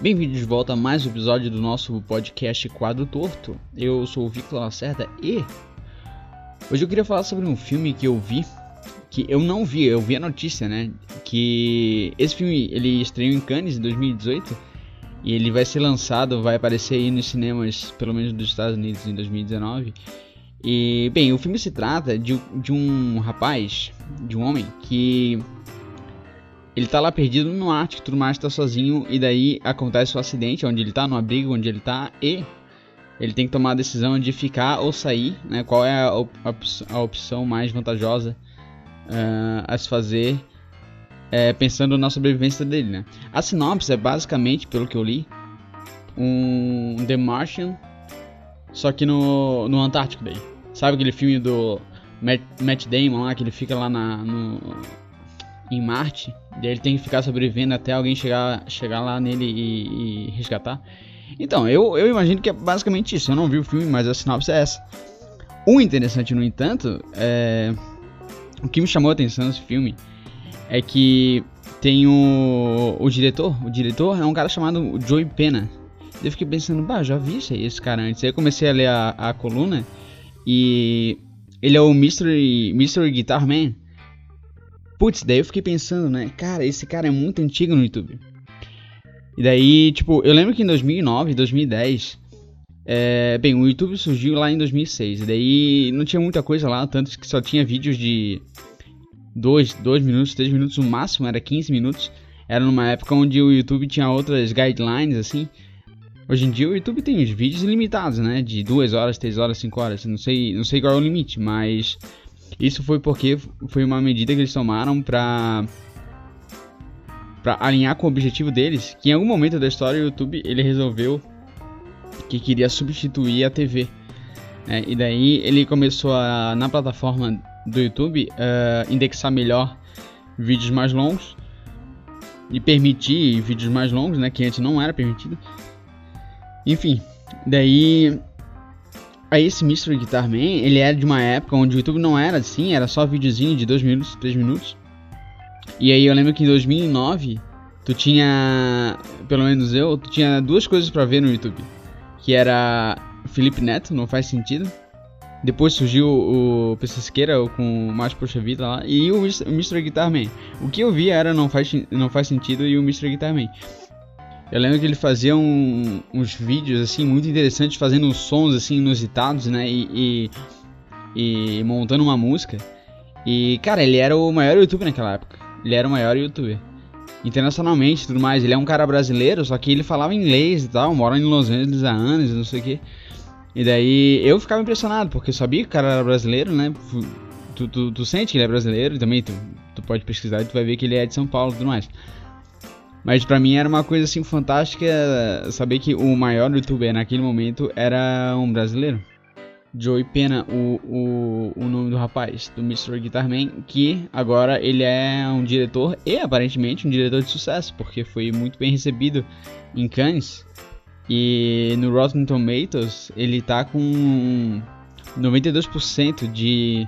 Bem-vindos de volta a mais um episódio do nosso podcast Quadro Torto. Eu sou o Victor Lacerda e hoje eu queria falar sobre um filme que eu vi, que eu não vi, eu vi a notícia, né? Que esse filme ele estreou em Cannes em 2018 e ele vai ser lançado, vai aparecer aí nos cinemas, pelo menos dos Estados Unidos, em 2019. E, bem, o filme se trata de, de um rapaz, de um homem, que ele tá lá perdido no Ártico, tudo mais, tá sozinho, e daí acontece o acidente onde ele tá, no abrigo onde ele tá, e ele tem que tomar a decisão de ficar ou sair, né? Qual é a, op a opção mais vantajosa uh, a se fazer, é, pensando na sobrevivência dele, né? A sinopse é basicamente, pelo que eu li, um The Martian só que no, no Antártico daí. Sabe aquele filme do Matt, Matt Damon lá, que ele fica lá na, no, em Marte, e ele tem que ficar sobrevivendo até alguém chegar, chegar lá nele e, e, resgatar. Então, eu, eu imagino que é basicamente isso. Eu não vi o filme, mas a sinopse é essa. O interessante, no entanto, é... o que me chamou a atenção nesse filme é que tem o, o diretor. O diretor é um cara chamado Joey Pena. Eu fiquei pensando, bah, já vi isso esse cara antes. Aí eu comecei a ler a, a coluna e ele é o Mystery, Mystery Guitar Man. Putz, daí eu fiquei pensando, né? Cara, esse cara é muito antigo no YouTube. E daí, tipo, eu lembro que em 2009, 2010, é, bem, o YouTube surgiu lá em 2006. E daí não tinha muita coisa lá, tanto que só tinha vídeos de 2, 2 minutos, 3 minutos, o máximo era 15 minutos. Era numa época onde o YouTube tinha outras guidelines, assim. Hoje em dia o YouTube tem os vídeos ilimitados, né? De 2 horas, 3 horas, 5 horas. Não sei, não sei qual é o limite, mas isso foi porque foi uma medida que eles tomaram pra para alinhar com o objetivo deles, que em algum momento da história o YouTube ele resolveu que queria substituir a TV. Né? E daí ele começou a, na plataforma do YouTube, uh, indexar melhor vídeos mais longos e permitir vídeos mais longos, né, que antes não era permitido. Enfim, daí. Aí esse Mystery Guitar Man, ele era de uma época onde o YouTube não era assim, era só videozinho de 2 minutos, 3 minutos. E aí eu lembro que em 2009, tu tinha, pelo menos eu, tu tinha duas coisas para ver no YouTube. Que era Felipe Neto, não faz sentido. Depois surgiu o PC Siqueira com o Mais Poxa Vida lá. E o Mr. Guitar Man. O que eu vi era Não Faz, não faz Sentido e o Mr. Guitar Man. Eu lembro que ele fazia um, uns vídeos assim muito interessantes, fazendo sons assim inusitados, né? E, e, e, montando uma música. E cara, ele era o maior youtuber naquela época. Ele era o maior youtuber. Internacionalmente tudo mais. Ele é um cara brasileiro, só que ele falava inglês e tal, mora em Los Angeles há anos, não sei o que. E daí eu ficava impressionado, porque eu sabia que o cara era brasileiro, né? Tu, tu, tu sente que ele é brasileiro e também tu, tu pode pesquisar e tu vai ver que ele é de São Paulo e tudo mais. Mas para mim era uma coisa assim fantástica saber que o maior youtuber naquele momento era um brasileiro. Joey Pena, o, o, o nome do rapaz, do Mr. Guitarman, que agora ele é um diretor e aparentemente um diretor de sucesso, porque foi muito bem recebido em Cannes. E no Rotten Tomatoes ele tá com 92% de.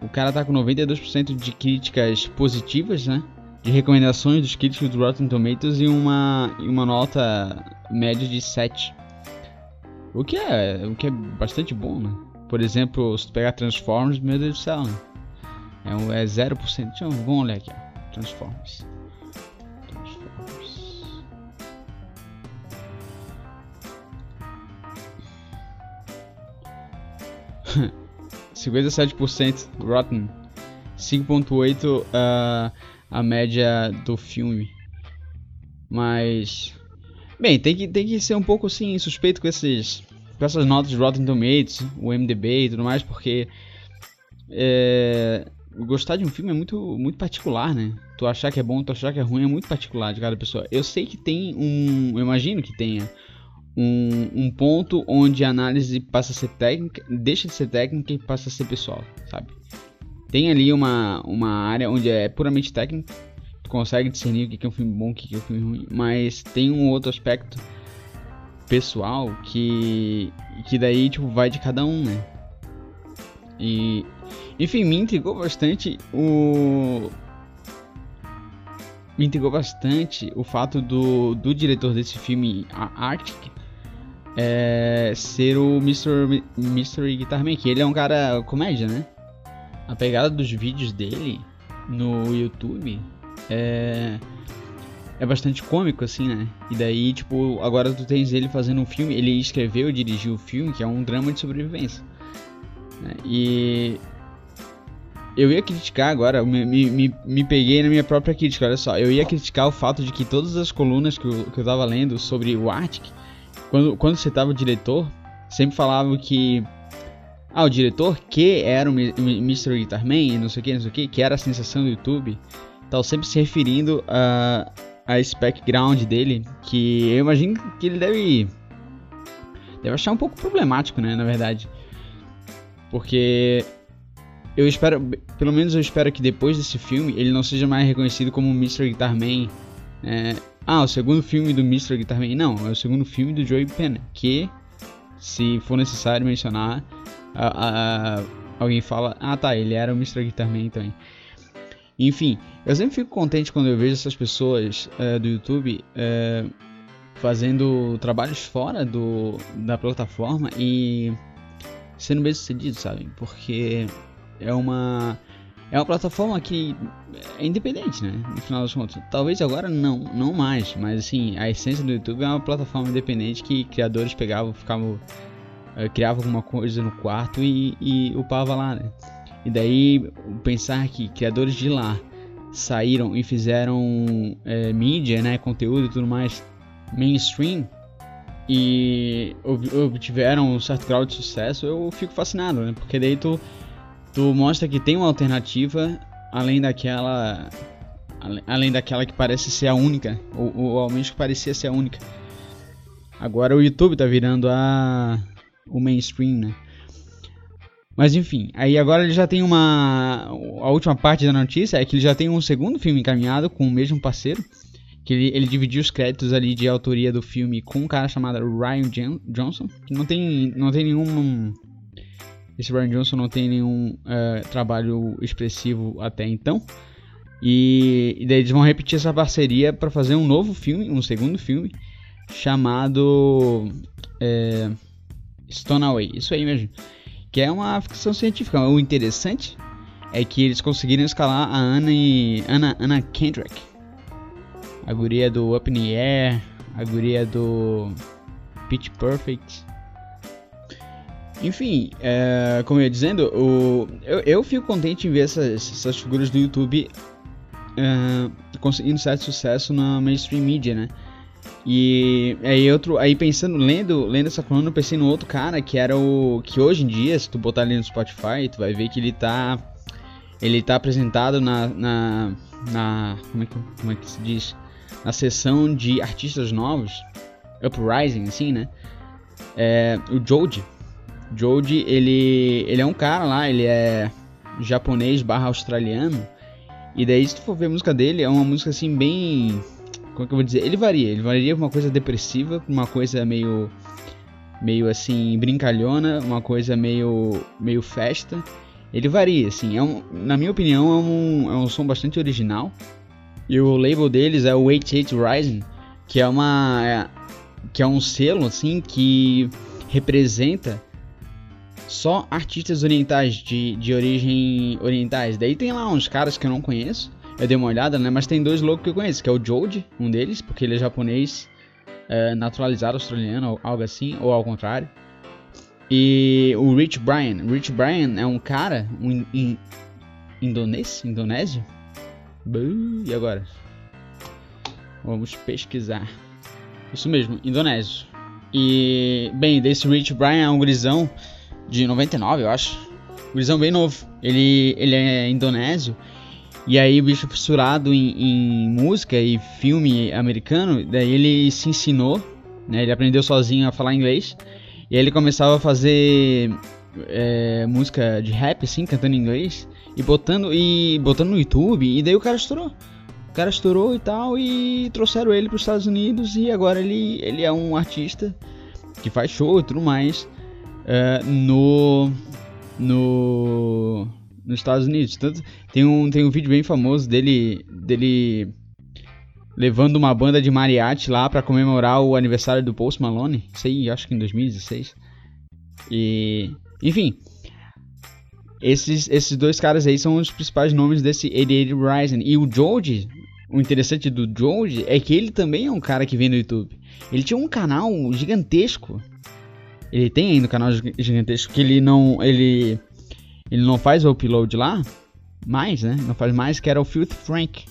O cara tá com 92% de críticas positivas, né? De recomendações dos críticos do Rotten Tomatoes e uma, e uma nota média de 7. O que é, o que é bastante bom, né? Por exemplo, se tu pegar Transformers, meu Deus do céu, né? É, um, é 0%. Deixa eu, vamos olhar aqui, ó. Transformers. Transformers. Cinquenta e sete por cento Rotten, 5.8 uh, a média do filme. Mas. Bem, tem que, tem que ser um pouco assim, suspeito com, esses, com essas notas de Rotten Tomatoes, o MDB e tudo mais, porque. É, gostar de um filme é muito, muito particular, né? Tu achar que é bom, tu achar que é ruim é muito particular de cada pessoa. Eu sei que tem um. Eu imagino que tenha um, um ponto onde a análise passa a ser técnica, deixa de ser técnica e passa a ser pessoal, sabe? Tem ali uma, uma área onde é puramente técnico, tu consegue discernir o que é um filme bom, o que é um filme ruim, mas tem um outro aspecto pessoal que que daí tipo vai de cada um, né? E enfim, me intrigou bastante o me intrigou bastante o fato do, do diretor desse filme, Arctic, é, ser o Mr. Mystery Guitarman, que ele é um cara comédia, né? A pegada dos vídeos dele no YouTube é, é bastante cômico, assim, né? E daí, tipo, agora tu tens ele fazendo um filme, ele escreveu e dirigiu o filme, que é um drama de sobrevivência. Né? E eu ia criticar agora, me, me, me peguei na minha própria crítica, olha só. Eu ia criticar o fato de que todas as colunas que eu, que eu tava lendo sobre o Arctic, quando, quando citava o diretor, sempre falavam que. Ah, o diretor que era o Mr. Guitarman, não sei o que, não sei o que, que era a sensação do YouTube, tal, sempre se referindo a, a esse background dele, que eu imagino que ele deve. Deve achar um pouco problemático, né, na verdade. Porque eu espero, pelo menos eu espero que depois desse filme ele não seja mais reconhecido como Mr. Guitarman. É, ah, o segundo filme do Mr. Guitarman. Não, é o segundo filme do Joey Penn. Que, se for necessário mencionar, a, a, alguém fala: Ah, tá, ele era o Mr. Guitarman também. Enfim, eu sempre fico contente quando eu vejo essas pessoas é, do YouTube é, fazendo trabalhos fora do, da plataforma e sendo bem sucedido, sabe? Porque é uma é uma plataforma que é independente, né? No final das contas. Talvez agora não, não mais, mas assim, a essência do YouTube é uma plataforma independente que criadores pegavam, ficavam criavam alguma coisa no quarto e, e upava lá, né? E daí pensar que criadores de lá saíram e fizeram é, mídia, né, conteúdo e tudo mais mainstream e obtiveram um certo grau de sucesso, eu fico fascinado, né? Porque daí tu tu mostra que tem uma alternativa além daquela além daquela que parece ser a única ou, ou ao menos que parecia ser a única agora o YouTube tá virando a o mainstream né mas enfim aí agora ele já tem uma a última parte da notícia é que ele já tem um segundo filme encaminhado com o mesmo parceiro que ele, ele dividiu os créditos ali de autoria do filme com um cara chamado Ryan Johnson que não tem não tem nenhum esse Brian Johnson não tem nenhum uh, trabalho expressivo até então. E, e, daí eles vão repetir essa parceria para fazer um novo filme, um segundo filme, chamado é, Away. Isso aí mesmo. Que é uma ficção científica. O interessante é que eles conseguiram escalar a Anna, e, Anna, Anna Kendrick. A guria do Up in the Air, a guria do Pitch Perfect enfim, é, como eu ia dizendo, o, eu, eu fico contente em ver essas, essas figuras do YouTube é, conseguindo certo sucesso na mainstream media, né? E aí outro, aí pensando, lendo, lendo essa coluna, eu pensei no outro cara que era o que hoje em dia, se tu botar ali no Spotify, tu vai ver que ele tá ele tá apresentado na na, na como é que como é que se diz? Na seção de artistas novos, Uprising assim, né? É, o Joji, Jody, ele, ele é um cara lá, ele é japonês barra australiano. E daí, se tu for ver a música dele, é uma música assim bem. Como é que eu vou dizer? Ele varia. Ele varia pra uma coisa depressiva, pra uma coisa meio. meio assim, brincalhona, uma coisa meio. meio festa. Ele varia, assim. É um, na minha opinião, é um, é um som bastante original. E o label deles é o 88 Rising, que é uma. É, que é um selo, assim, que representa só artistas orientais, de, de origem orientais. Daí tem lá uns caras que eu não conheço, eu dei uma olhada, né? Mas tem dois loucos que eu conheço, que é o Jode, um deles, porque ele é japonês, é, naturalizado australiano, algo assim, ou ao contrário. E o Rich Brian. Rich Brian é um cara, um in, in, indonês, indonésio? e agora? Vamos pesquisar. Isso mesmo, indonésio. E, bem, desse Rich Brian é um grisão de 99, eu acho. Gurizão bem novo. Ele, ele é indonésio. E aí o bicho fissurado em, em, música e filme americano, daí ele se ensinou, né? Ele aprendeu sozinho a falar inglês. E aí ele começava a fazer é, música de rap, assim, cantando em inglês. E botando, e botando no YouTube. E daí o cara estourou. O cara estourou e tal. E trouxeram ele para os Estados Unidos. E agora ele, ele é um artista que faz show e tudo mais uh, no, no nos Estados Unidos. Tanto, tem um tem um vídeo bem famoso dele dele levando uma banda de mariachi lá para comemorar o aniversário do Post Malone. Aí, acho que em 2016. E, enfim, esses, esses dois caras aí são os principais nomes desse 88 Rising. E o George, o interessante do George é que ele também é um cara que vem no YouTube. Ele tinha um canal gigantesco. Ele tem ainda um canal gigantesco que ele não ele ele não faz o upload lá, mais, né? Não faz mais que era o Filth Frank.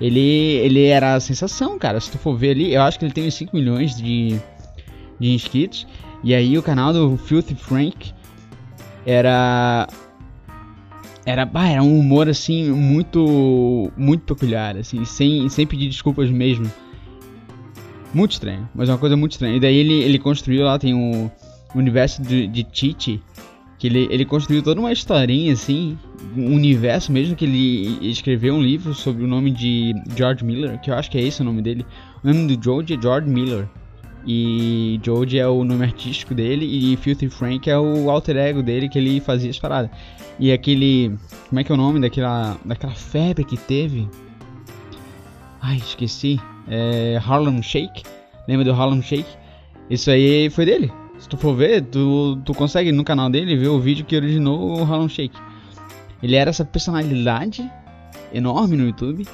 Ele ele era a sensação, cara. Se tu for ver ali, eu acho que ele tem 5 milhões de de inscritos. E aí o canal do Filth Frank era era, bah, era um humor assim muito muito peculiar, assim, sem, sem pedir desculpas mesmo. Muito estranho, mas é uma coisa muito estranha. E daí ele, ele construiu lá, tem o universo de, de Titi, que ele, ele construiu toda uma historinha assim, um universo mesmo, que ele escreveu um livro sobre o nome de George Miller, que eu acho que é esse o nome dele. O nome do George é George Miller. E George é o nome artístico dele e Filthy Frank é o alter ego dele que ele fazia as paradas. E aquele. Como é que é o nome daquela, daquela febre que teve? Ai, esqueci. É, Harlem Shake. Lembra do Harlem Shake? Isso aí foi dele. Se tu for ver, tu, tu consegue no canal dele ver o vídeo que originou o Harlem Shake. Ele era essa personalidade enorme no YouTube.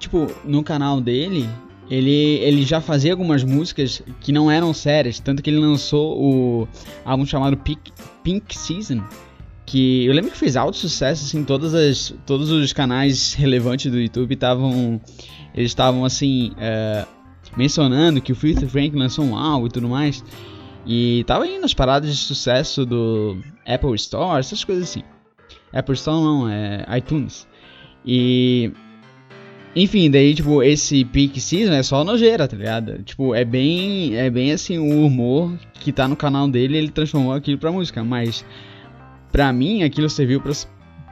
Tipo, no canal dele, ele, ele já fazia algumas músicas que não eram sérias, tanto que ele lançou o álbum chamado Pink, Pink Season, que eu lembro que fez alto sucesso, assim, todas as, todos os canais relevantes do YouTube estavam, eles estavam, assim, uh, mencionando que o Filthy Frank lançou um álbum e tudo mais, e tava indo nas paradas de sucesso do Apple Store, essas coisas assim. Apple Store não, é iTunes. E enfim, daí, tipo, esse Peak Season é só nojeira, tá ligado? Tipo, é bem, é bem assim, o humor que tá no canal dele, ele transformou aquilo pra música, mas pra mim aquilo serviu pra,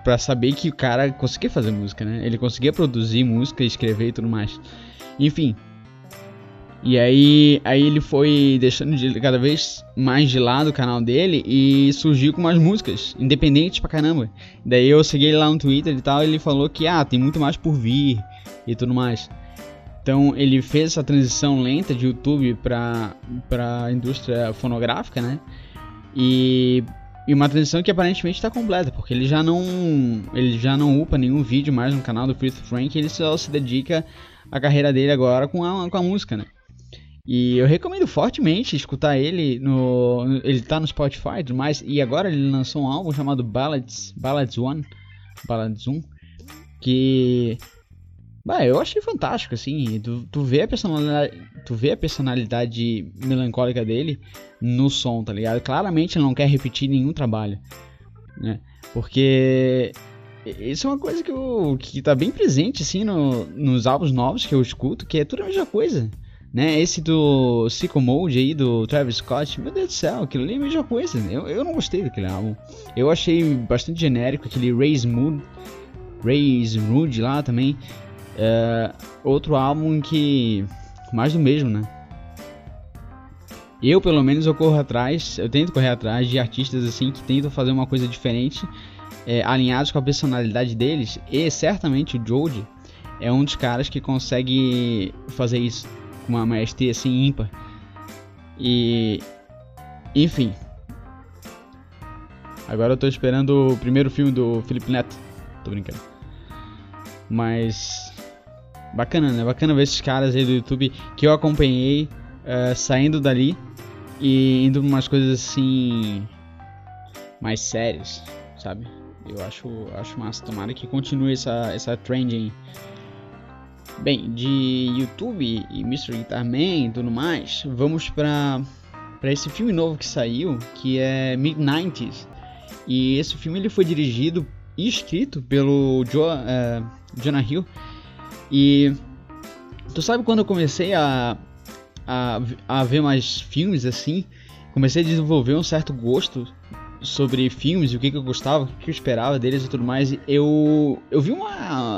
pra saber que o cara conseguia fazer música, né? Ele conseguia produzir música, escrever e tudo mais. Enfim. E aí, aí ele foi deixando de, cada vez mais de lado o canal dele e surgiu com umas músicas independentes pra caramba. Daí eu segui ele lá no Twitter e tal, e ele falou que ah, tem muito mais por vir e tudo mais. Então ele fez essa transição lenta de YouTube para para a indústria fonográfica, né? E, e uma transição que aparentemente está completa, porque ele já não ele já não upa nenhum vídeo mais no canal do Chris Frank, ele só se dedica à carreira dele agora com a, com a música, né? E eu recomendo fortemente escutar ele no. Ele tá no Spotify e tudo mais. E agora ele lançou um álbum chamado Ballads, Ballads One. Ballads 1. Que Bah, eu achei fantástico, assim. Tu, tu, vê a personalidade, tu vê a personalidade melancólica dele no som, tá ligado? Claramente ele não quer repetir nenhum trabalho, né? Porque isso é uma coisa que, eu, que tá bem presente, assim, no, nos álbuns novos que eu escuto, que é tudo a mesma coisa, né? Esse do Psycho Mode aí, do Travis Scott, meu Deus do céu, aquilo ali é mesma coisa. Eu, eu não gostei daquele álbum. Eu achei bastante genérico, aquele Raise Mood, Raise Mood lá também. É outro álbum que. Mais do mesmo, né? Eu, pelo menos, eu corro atrás, eu tento correr atrás de artistas assim que tentam fazer uma coisa diferente, é, alinhados com a personalidade deles, e certamente o Jody é um dos caras que consegue fazer isso com uma maestria assim ímpar. E. Enfim. Agora eu tô esperando o primeiro filme do Felipe Neto. Tô brincando. Mas Bacana, né? Bacana ver esses caras aí do YouTube que eu acompanhei uh, saindo dali e indo umas coisas assim mais sérias, sabe? Eu acho, acho massa. Tomara que continue essa, essa trending. Bem, de YouTube e Mr. Guitar Man e tudo mais, vamos pra, pra esse filme novo que saiu, que é Mid-90s. E esse filme ele foi dirigido e escrito pelo jo, uh, Jonah Hill e tu sabe quando eu comecei a, a, a ver mais filmes assim, comecei a desenvolver um certo gosto sobre filmes o que, que eu gostava, o que eu esperava deles e tudo mais. Eu, eu vi uma,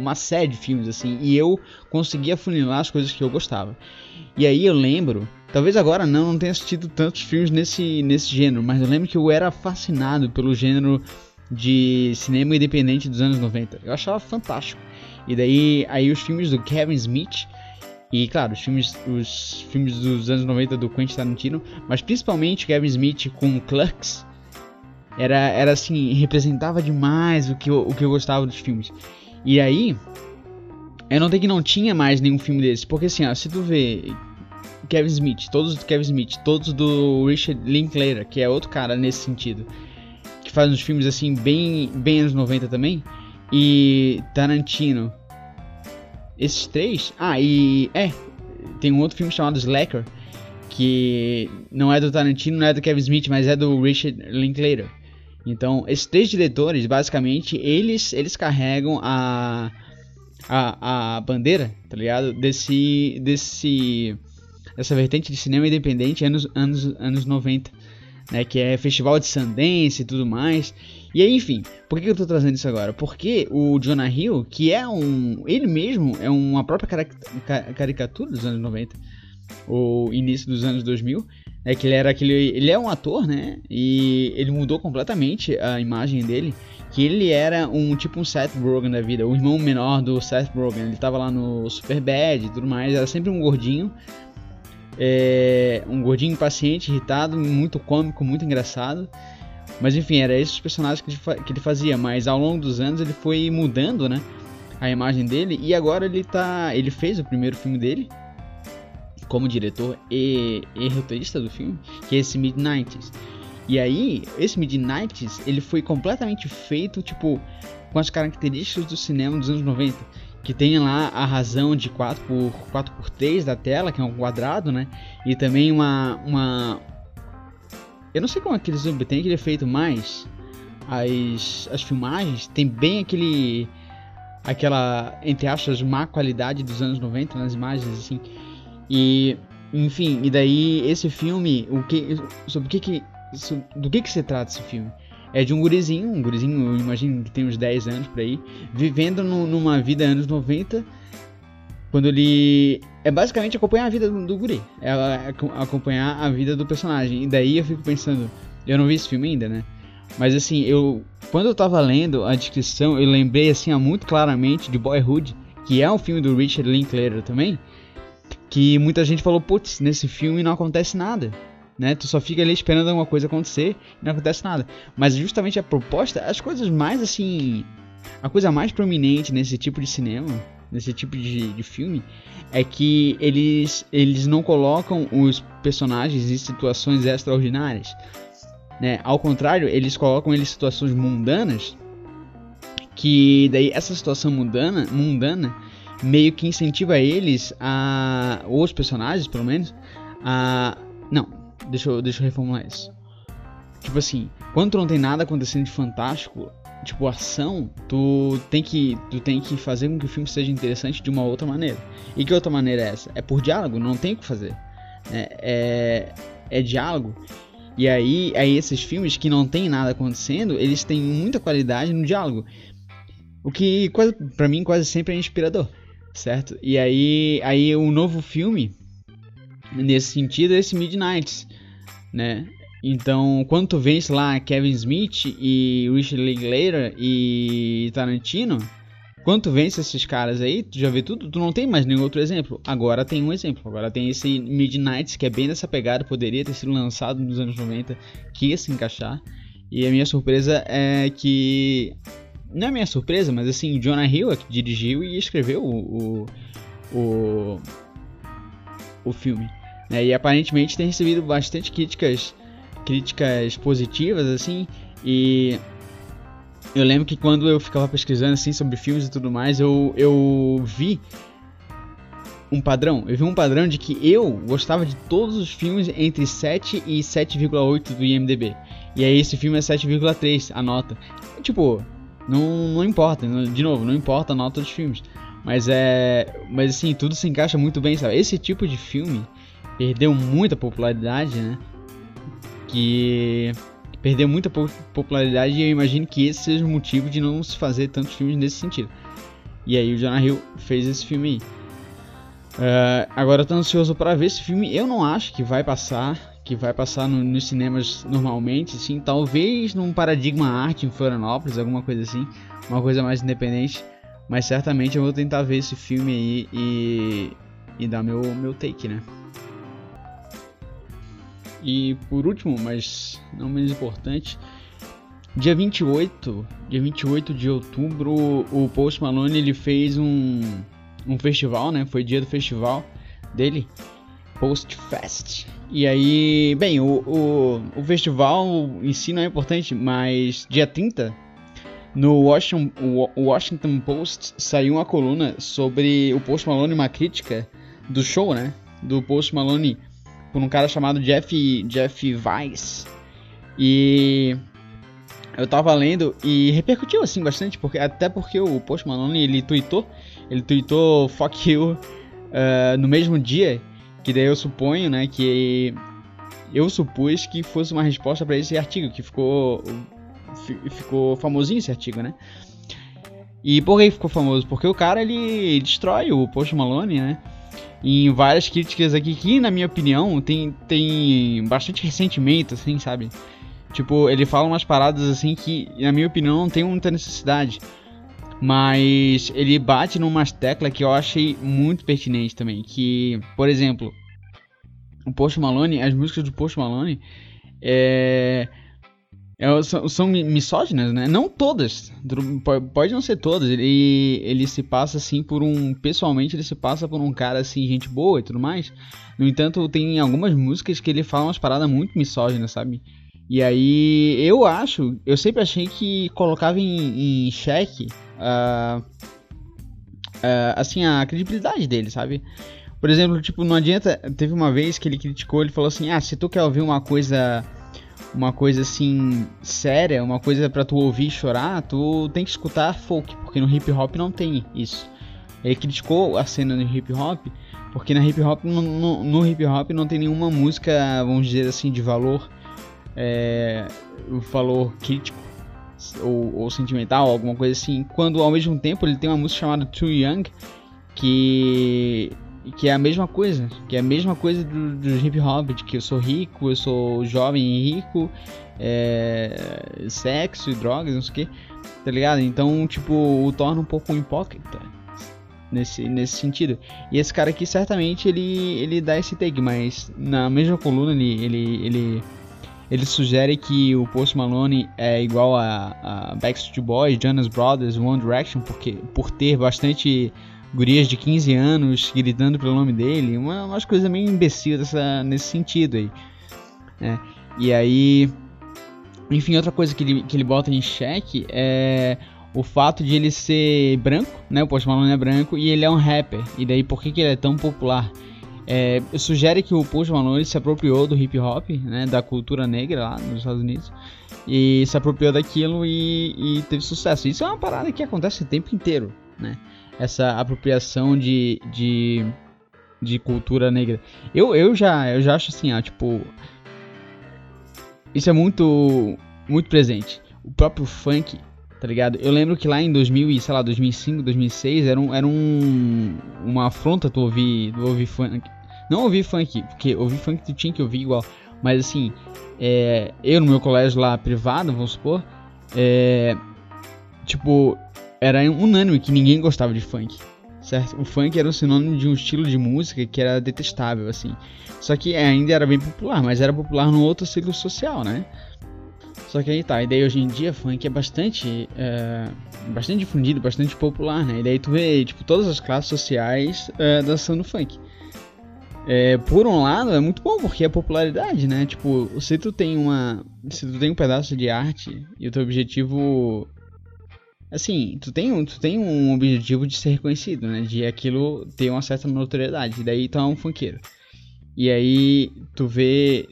uma série de filmes assim e eu conseguia funilar as coisas que eu gostava. E aí eu lembro, talvez agora não, não tenha assistido tantos filmes nesse, nesse gênero, mas eu lembro que eu era fascinado pelo gênero de cinema independente dos anos 90. Eu achava fantástico. E daí aí os filmes do Kevin Smith e claro, os filmes, os filmes dos anos 90 do Quentin Tarantino, mas principalmente Kevin Smith com Clerks, era, era assim, representava demais o que, eu, o que eu gostava dos filmes. E aí, eu notei que não tinha mais nenhum filme desse, porque assim, ó, se tu vê Kevin Smith, todos do Kevin Smith, todos do Richard Linklater, que é outro cara nesse sentido, que faz uns filmes assim bem, bem anos 90 também, e Tarantino. Esses três, ah, e é, tem um outro filme chamado Slacker, que não é do Tarantino, não é do Kevin Smith, mas é do Richard Linklater. Então, esses três diretores, basicamente, eles eles carregam a a, a bandeira, tá ligado? Desse desse essa vertente de cinema independente anos anos anos 90, né, que é Festival de Sundance e tudo mais. E aí, enfim, por que eu tô trazendo isso agora? Porque o Jonah Hill, que é um. Ele mesmo é uma própria caricatura dos anos 90, ou início dos anos 2000, é que ele era aquele. Ele é um ator, né? E ele mudou completamente a imagem dele. Que ele era um tipo um Seth Rogen da vida, o irmão menor do Seth Rogen. Ele tava lá no Superbad e tudo mais, era sempre um gordinho. É, um gordinho impaciente, irritado, muito cômico, muito engraçado. Mas enfim, era esses os personagens que ele fazia. Mas ao longo dos anos ele foi mudando, né? A imagem dele. E agora ele tá. Ele fez o primeiro filme dele, como diretor e, e roteirista do filme, que é esse Midnights. E aí, esse Midnights, ele foi completamente feito, tipo, com as características do cinema dos anos 90. Que tem lá a razão de 4 por 4 por 3 da tela, que é um quadrado, né? E também uma, uma... Eu não sei como é que eles obtêm aquele efeito, mas as, as filmagens tem bem aquele... Aquela, entre aspas, má qualidade dos anos 90 nas imagens, assim e, enfim, e daí esse filme, o que, sobre o que que, do que que se trata esse filme? É de um gurizinho, um gurizinho, eu imagino que tem uns 10 anos por aí, vivendo no, numa vida anos 90, quando ele é basicamente acompanhar a vida do, do guri, é, é acompanhar a vida do personagem. E daí eu fico pensando, eu não vi esse filme ainda, né? Mas assim, eu quando eu tava lendo a descrição, eu lembrei assim muito claramente de Boyhood, que é um filme do Richard Linklater também, que muita gente falou, putz, nesse filme não acontece nada. Né? Tu só fica ali esperando alguma coisa acontecer e não acontece nada. Mas justamente a proposta, as coisas mais assim. A coisa mais prominente nesse tipo de cinema, nesse tipo de, de filme, é que eles, eles não colocam os personagens em situações extraordinárias. Né? Ao contrário, eles colocam eles em situações mundanas. Que daí essa situação mundana, mundana meio que incentiva eles a. Os personagens, pelo menos, a. Não, deixa eu, deixa eu reformular isso. Tipo assim, quando não tem nada acontecendo de fantástico, tipo ação, tu tem que tu tem que fazer com que o filme seja interessante de uma outra maneira. E que outra maneira é essa? É por diálogo, não tem o que fazer. É, é, é diálogo. E aí, aí esses filmes que não tem nada acontecendo, eles têm muita qualidade no diálogo. O que pra mim quase sempre é inspirador certo? E aí, aí um novo filme nesse sentido é esse Midnight, né? Então, quando tu vence lá Kevin Smith e Richard Linklater e Tarantino, quando tu vence esses caras aí, tu já vê tudo, tu não tem mais nenhum outro exemplo. Agora tem um exemplo, agora tem esse Midnight que é bem dessa pegada, poderia ter sido lançado nos anos 90, que ia se encaixar. E a minha surpresa é que não é minha surpresa, mas assim, Jonah Hill é que dirigiu e escreveu o, o, o, o filme. Né? E aparentemente tem recebido bastante críticas, críticas positivas, assim, e eu lembro que quando eu ficava pesquisando assim sobre filmes e tudo mais, eu, eu vi um padrão. Eu vi um padrão de que eu gostava de todos os filmes entre 7 e 7,8 do IMDB. E aí esse filme é 7,3 a nota. Tipo, não, não importa, de novo, não importa a nota dos filmes. Mas é. Mas assim, tudo se encaixa muito bem, sabe? Esse tipo de filme perdeu muita popularidade, né? Que perdeu muita popularidade e eu imagino que esse seja o motivo de não se fazer tantos filmes nesse sentido. E aí o Jonah Hill fez esse filme aí. Uh, agora eu tô ansioso para ver esse filme. Eu não acho que vai passar que vai passar no, nos cinemas normalmente, assim, talvez num paradigma arte em Florianópolis, alguma coisa assim, uma coisa mais independente, mas certamente eu vou tentar ver esse filme aí e, e dar meu, meu take, né? E por último, mas não menos importante, dia 28, dia 28 de outubro, o Post Malone ele fez um, um festival, né? Foi dia do festival dele, Post Fest. E aí, bem, o, o, o festival em si não é importante, mas dia 30, no Washington, Washington Post saiu uma coluna sobre o Post Malone, uma crítica do show, né? Do Post Malone por um cara chamado Jeff, Jeff Weiss. E eu tava lendo e repercutiu assim bastante, porque até porque o Post Malone ele tweetou, ele tweetou fuck you uh, no mesmo dia, que daí eu suponho, né, que eu supus que fosse uma resposta para esse artigo que ficou ficou famosinho esse artigo, né? E por que ficou famoso? Porque o cara ele destrói o Post Malone, né? em várias críticas aqui que, na minha opinião, tem, tem bastante ressentimento, assim, sabe? Tipo, ele fala umas paradas assim que, na minha opinião, não tem muita necessidade. Mas ele bate numas teclas que eu achei muito pertinente também. Que, por exemplo, o Post Malone, as músicas do Post Malone, é, é, são, são misóginas, né? Não todas. Pode não ser todas. Ele, ele se passa assim por um. Pessoalmente, ele se passa por um cara assim, gente boa e tudo mais. No entanto, tem algumas músicas que ele fala umas paradas muito misóginas, sabe? E aí, eu acho. Eu sempre achei que colocava em, em xeque. Uh, uh, assim, a credibilidade dele, sabe? Por exemplo, tipo, não adianta. Teve uma vez que ele criticou, ele falou assim: Ah, se tu quer ouvir uma coisa uma coisa assim séria, uma coisa para tu ouvir e chorar, tu tem que escutar folk, porque no hip hop não tem isso. Ele criticou a cena do hip hop, porque na hip hop no, no, no hip hop não tem nenhuma música, vamos dizer assim, de valor, é, valor crítico ou, ou sentimental, alguma coisa assim. Quando ao mesmo tempo ele tem uma música chamada Too Young, que que é a mesma coisa, que é a mesma coisa do, do hip hop, de que eu sou rico, eu sou jovem e rico, é, sexo e drogas, não sei o que, tá ligado? Então, tipo, o torna um pouco hipócrita nesse, nesse sentido. E esse cara aqui, certamente, ele, ele dá esse take, mas na mesma coluna ele, ele, ele, ele sugere que o Post Malone é igual a, a Backstreet Boys, Jonas Brothers, One Direction, porque, por ter bastante gurias de 15 anos gritando pelo nome dele, uma, umas coisas meio imbecil dessa, nesse sentido aí. É, e aí, enfim, outra coisa que ele, que ele bota em xeque é o fato de ele ser branco, né? O Post Malone é branco e ele é um rapper. E daí por que, que ele é tão popular? É, sugere que o Post Malone se apropriou do hip hop, né, da cultura negra lá nos Estados Unidos, e se apropriou daquilo e, e teve sucesso. Isso é uma parada que acontece o tempo inteiro, né? essa apropriação de, de, de cultura negra. Eu, eu, já, eu já acho assim, ah, tipo. Isso é muito, muito presente. O próprio funk, tá ligado? Eu lembro que lá em 2000, sei lá, 2005, 2006, era, um, era um, uma afronta tu ouvir, tu ouvir funk. Não ouvir funk, porque ouvir funk tu tinha que ouvir igual. Mas assim, é, eu no meu colégio lá privado, vamos supor, é, tipo, era unânime que ninguém gostava de funk. Certo? O funk era um sinônimo de um estilo de música que era detestável, assim. Só que ainda era bem popular, mas era popular no outro ciclo social, né? Só que aí tá, e daí hoje em dia funk é bastante, é, bastante difundido, bastante popular, né? E daí tu vê, tipo, todas as classes sociais é, dançando funk. É, por um lado é muito bom porque é popularidade, né? Tipo, se tu tem uma, se tu tem um pedaço de arte e o teu objetivo assim, tu tem, um, tu tem um objetivo de ser reconhecido, né? De aquilo ter uma certa notoriedade. Daí tu é um funkeiro. E aí tu vê.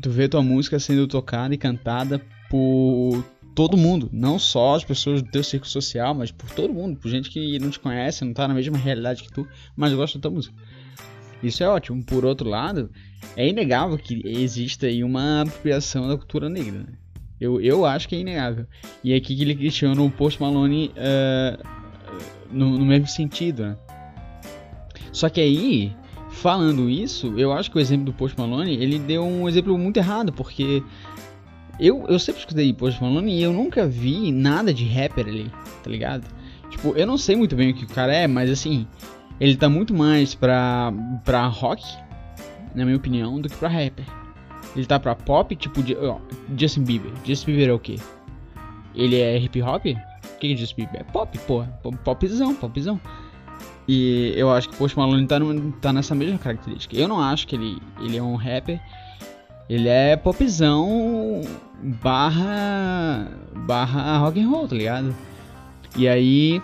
Tu vê tua música sendo tocada e cantada por todo mundo. Não só as pessoas do teu círculo social, mas por todo mundo. Por gente que não te conhece, não tá na mesma realidade que tu, mas gosta da tua música. Isso é ótimo. Por outro lado, é inegável que exista aí uma apropriação da cultura negra. Né? Eu, eu acho que é inegável. E é aqui que ele questiona o Post Malone uh, no, no, mesmo sentido, né? Só que aí falando isso, eu acho que o exemplo do Post Malone, ele deu um exemplo muito errado, porque eu, eu sempre escutei Post Malone e eu nunca vi nada de rapper ali, tá ligado? Tipo, eu não sei muito bem o que o cara é, mas assim, ele tá muito mais pra, pra rock, na minha opinião, do que pra rapper. Ele tá pra pop, tipo, ó, Justin Bieber. Justin Bieber é o quê? Ele é hip hop? O que é Justin Bieber? É pop, porra. Popzão, popzão. E eu acho que Post Malone tá, no, tá nessa mesma característica. Eu não acho que ele, ele é um rapper. Ele é popzão barra barra rock and roll, tá ligado? E aí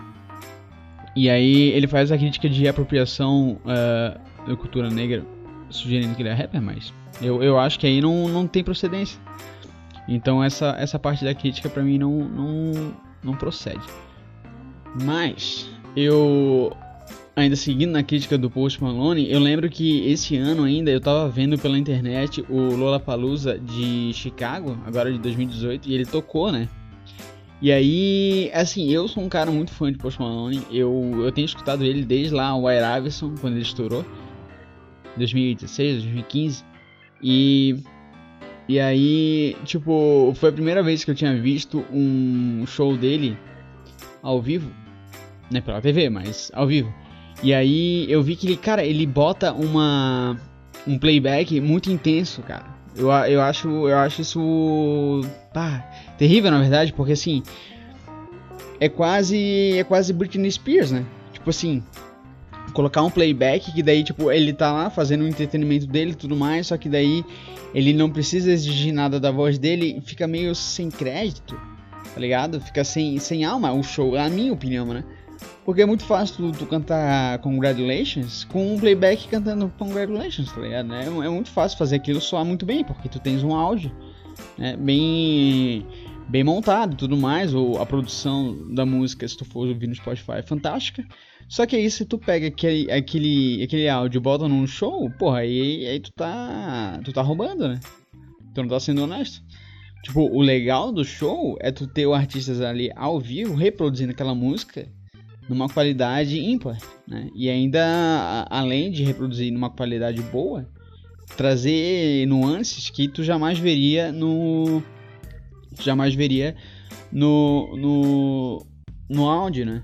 e aí ele faz a crítica de apropriação uh, da cultura negra, sugerindo que ele é rapper, mas eu, eu acho que aí não, não tem procedência. Então essa, essa parte da crítica pra mim não, não, não procede. Mas eu ainda seguindo na crítica do Post Malone, eu lembro que esse ano ainda eu tava vendo pela internet o Lollapalooza de Chicago, agora de 2018, e ele tocou, né? E aí, assim, eu sou um cara muito fã de Post Malone, eu, eu tenho escutado ele desde lá, o White Iverson, quando ele estourou, 2016, 2015, e... E aí, tipo, foi a primeira vez que eu tinha visto um show dele ao vivo, né, pela TV, mas ao vivo. E aí eu vi que ele, cara, ele bota uma um playback muito intenso, cara. Eu, eu acho eu acho isso pá, terrível na verdade, porque assim é quase é quase Britney Spears, né? Tipo assim, colocar um playback que daí tipo ele tá lá fazendo o entretenimento dele e tudo mais, só que daí ele não precisa exigir nada da voz dele, fica meio sem crédito, tá ligado? Fica sem sem alma o show, na minha opinião, né? Porque é muito fácil tu, tu, cantar Congratulations com um playback cantando Congratulations, tá ligado? É, é muito fácil fazer aquilo soar muito bem, porque tu tens um áudio né, bem, bem montado e tudo mais, ou a produção da música, se tu for ouvir no Spotify, é fantástica. Só que aí se tu pega aquele, aquele, aquele áudio e bota num show, porra, aí, aí tu tá. Tu tá roubando, né? Tu não tá sendo honesto. Tipo, o legal do show é tu ter o artistas ali ao vivo reproduzindo aquela música numa qualidade ímpar, né? E ainda, além de reproduzir numa qualidade boa, trazer nuances que tu jamais veria no jamais veria no no no áudio, né?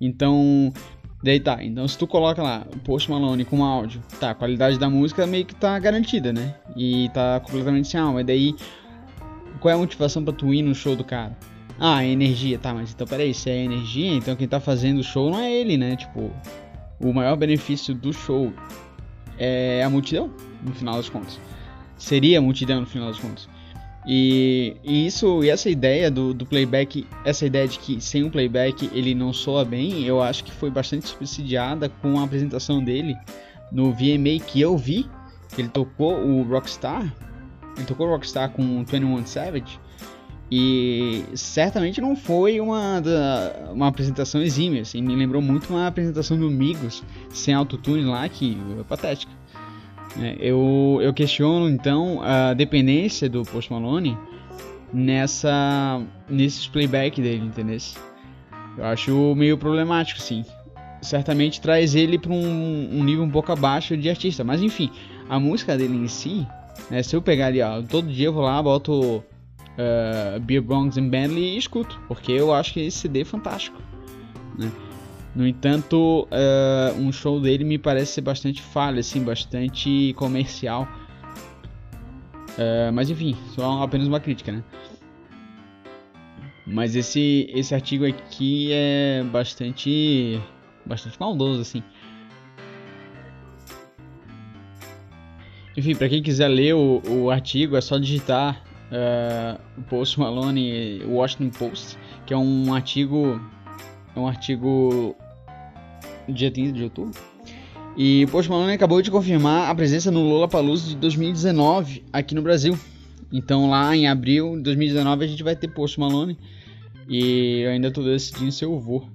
Então, daí tá, então se tu coloca lá Post Malone com áudio, tá, a qualidade da música meio que tá garantida, né? E tá completamente sem alma. E daí qual é a motivação para tu ir no show do cara? Ah, energia, tá, mas então peraí, se é energia, então quem tá fazendo o show não é ele, né? Tipo, o maior benefício do show é a multidão, no final das contas. Seria a multidão no final das contas. E, e isso, e essa ideia do, do playback, essa ideia de que sem o playback ele não soa bem, eu acho que foi bastante subsidiada com a apresentação dele no VMA que eu vi. Ele tocou o Rockstar, ele tocou o Rockstar com 21 Savage. E certamente não foi uma, da, uma apresentação exímia, assim, me lembrou muito uma apresentação do Migos sem autotune lá, que é patética. É, eu, eu questiono então a dependência do Post Malone nessa nesses playback dele, entendeu? Eu acho meio problemático, sim. Certamente traz ele para um, um, nível um pouco abaixo de artista, mas enfim, a música dele em si, né, se eu pegar ali, ó, todo dia eu vou lá, boto uh, Beer Bronx and Bentley e escuto, porque eu acho que esse CD é fantástico. Né? No entanto, uh, um show dele me parece ser bastante falho, assim, bastante comercial. Uh, mas enfim, só apenas uma crítica, né? Mas esse, esse artigo aqui é bastante, bastante maldoso, assim. Enfim, para quem quiser ler o, o artigo, é só digitar uh, Post Malone Washington Post, que é um artigo é um artigo dia 30 de outubro. E Post Malone acabou de confirmar a presença no Lollapalooza de 2019 aqui no Brasil. Então lá em abril de 2019 a gente vai ter Post Malone e eu ainda estou decidindo se eu vou.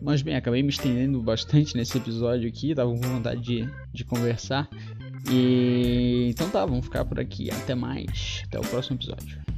Mas bem, acabei me estendendo bastante nesse episódio aqui, tava com vontade de, de conversar. E tá, vamos ficar por aqui. Até mais. Até o próximo episódio.